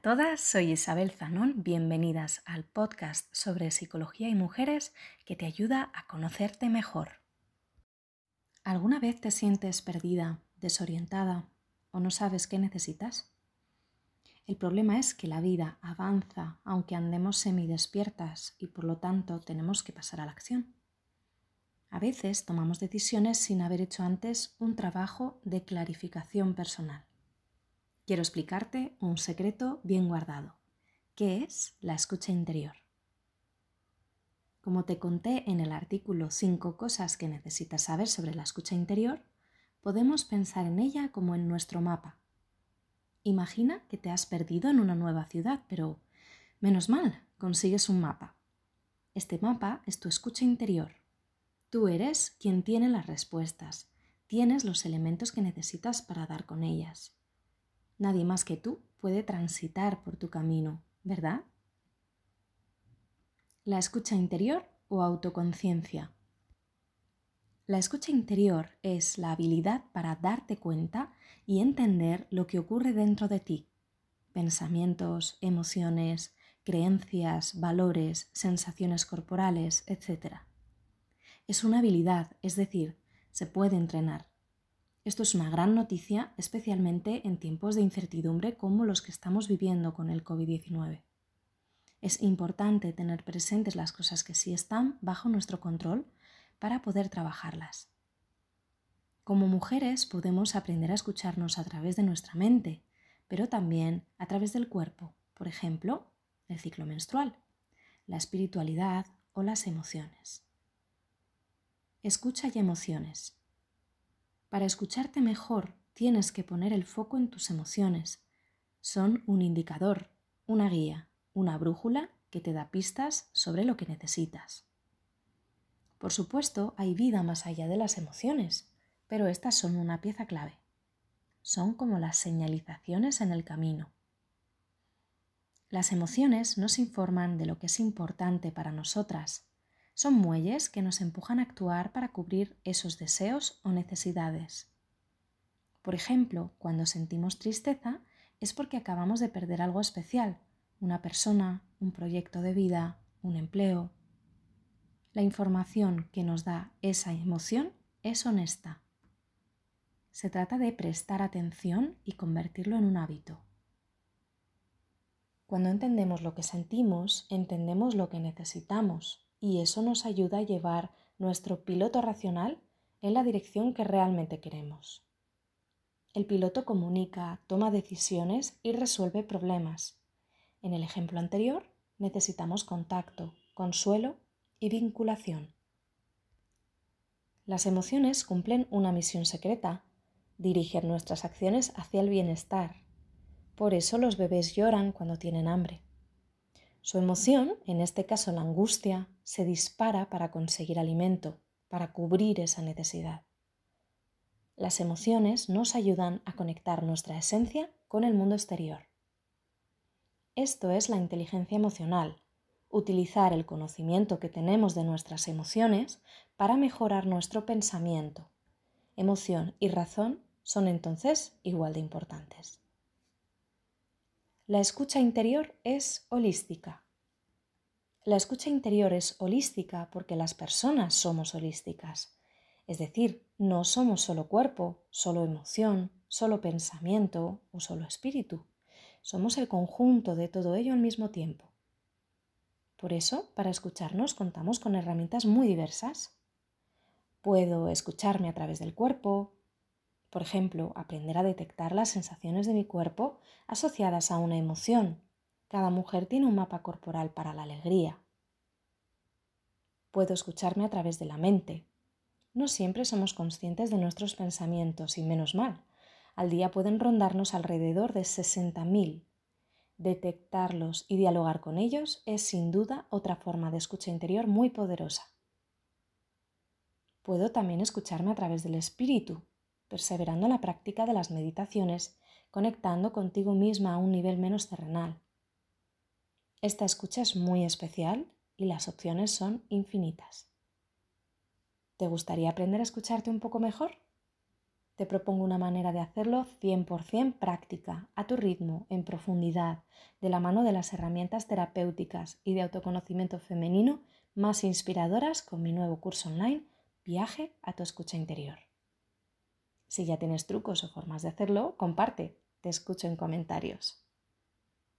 a todas, soy Isabel Zanón. Bienvenidas al podcast sobre psicología y mujeres que te ayuda a conocerte mejor. ¿Alguna vez te sientes perdida, desorientada o no sabes qué necesitas? El problema es que la vida avanza aunque andemos semidespiertas y por lo tanto tenemos que pasar a la acción. A veces tomamos decisiones sin haber hecho antes un trabajo de clarificación personal quiero explicarte un secreto bien guardado, que es la escucha interior. Como te conté en el artículo 5 cosas que necesitas saber sobre la escucha interior, podemos pensar en ella como en nuestro mapa. Imagina que te has perdido en una nueva ciudad, pero menos mal, consigues un mapa. Este mapa es tu escucha interior. Tú eres quien tiene las respuestas, tienes los elementos que necesitas para dar con ellas. Nadie más que tú puede transitar por tu camino, ¿verdad? La escucha interior o autoconciencia. La escucha interior es la habilidad para darte cuenta y entender lo que ocurre dentro de ti. Pensamientos, emociones, creencias, valores, sensaciones corporales, etc. Es una habilidad, es decir, se puede entrenar. Esto es una gran noticia, especialmente en tiempos de incertidumbre como los que estamos viviendo con el COVID-19. Es importante tener presentes las cosas que sí están bajo nuestro control para poder trabajarlas. Como mujeres podemos aprender a escucharnos a través de nuestra mente, pero también a través del cuerpo, por ejemplo, el ciclo menstrual, la espiritualidad o las emociones. Escucha y emociones. Para escucharte mejor tienes que poner el foco en tus emociones. Son un indicador, una guía, una brújula que te da pistas sobre lo que necesitas. Por supuesto, hay vida más allá de las emociones, pero estas son una pieza clave. Son como las señalizaciones en el camino. Las emociones nos informan de lo que es importante para nosotras son muelles que nos empujan a actuar para cubrir esos deseos o necesidades. Por ejemplo, cuando sentimos tristeza es porque acabamos de perder algo especial, una persona, un proyecto de vida, un empleo. La información que nos da esa emoción es honesta. Se trata de prestar atención y convertirlo en un hábito. Cuando entendemos lo que sentimos, entendemos lo que necesitamos y eso nos ayuda a llevar nuestro piloto racional en la dirección que realmente queremos. El piloto comunica, toma decisiones y resuelve problemas. En el ejemplo anterior necesitamos contacto, consuelo y vinculación. Las emociones cumplen una misión secreta, dirigen nuestras acciones hacia el bienestar. Por eso los bebés lloran cuando tienen hambre. Su emoción, en este caso la angustia, se dispara para conseguir alimento, para cubrir esa necesidad. Las emociones nos ayudan a conectar nuestra esencia con el mundo exterior. Esto es la inteligencia emocional, utilizar el conocimiento que tenemos de nuestras emociones para mejorar nuestro pensamiento. Emoción y razón son entonces igual de importantes. La escucha interior es holística. La escucha interior es holística porque las personas somos holísticas. Es decir, no somos solo cuerpo, solo emoción, solo pensamiento o solo espíritu. Somos el conjunto de todo ello al mismo tiempo. Por eso, para escucharnos contamos con herramientas muy diversas. Puedo escucharme a través del cuerpo, por ejemplo, aprender a detectar las sensaciones de mi cuerpo asociadas a una emoción. Cada mujer tiene un mapa corporal para la alegría. Puedo escucharme a través de la mente. No siempre somos conscientes de nuestros pensamientos y menos mal. Al día pueden rondarnos alrededor de 60.000. Detectarlos y dialogar con ellos es sin duda otra forma de escucha interior muy poderosa. Puedo también escucharme a través del espíritu, perseverando en la práctica de las meditaciones, conectando contigo misma a un nivel menos terrenal. Esta escucha es muy especial y las opciones son infinitas. ¿Te gustaría aprender a escucharte un poco mejor? Te propongo una manera de hacerlo 100% práctica, a tu ritmo, en profundidad, de la mano de las herramientas terapéuticas y de autoconocimiento femenino más inspiradoras con mi nuevo curso online, Viaje a tu escucha interior. Si ya tienes trucos o formas de hacerlo, comparte. Te escucho en comentarios.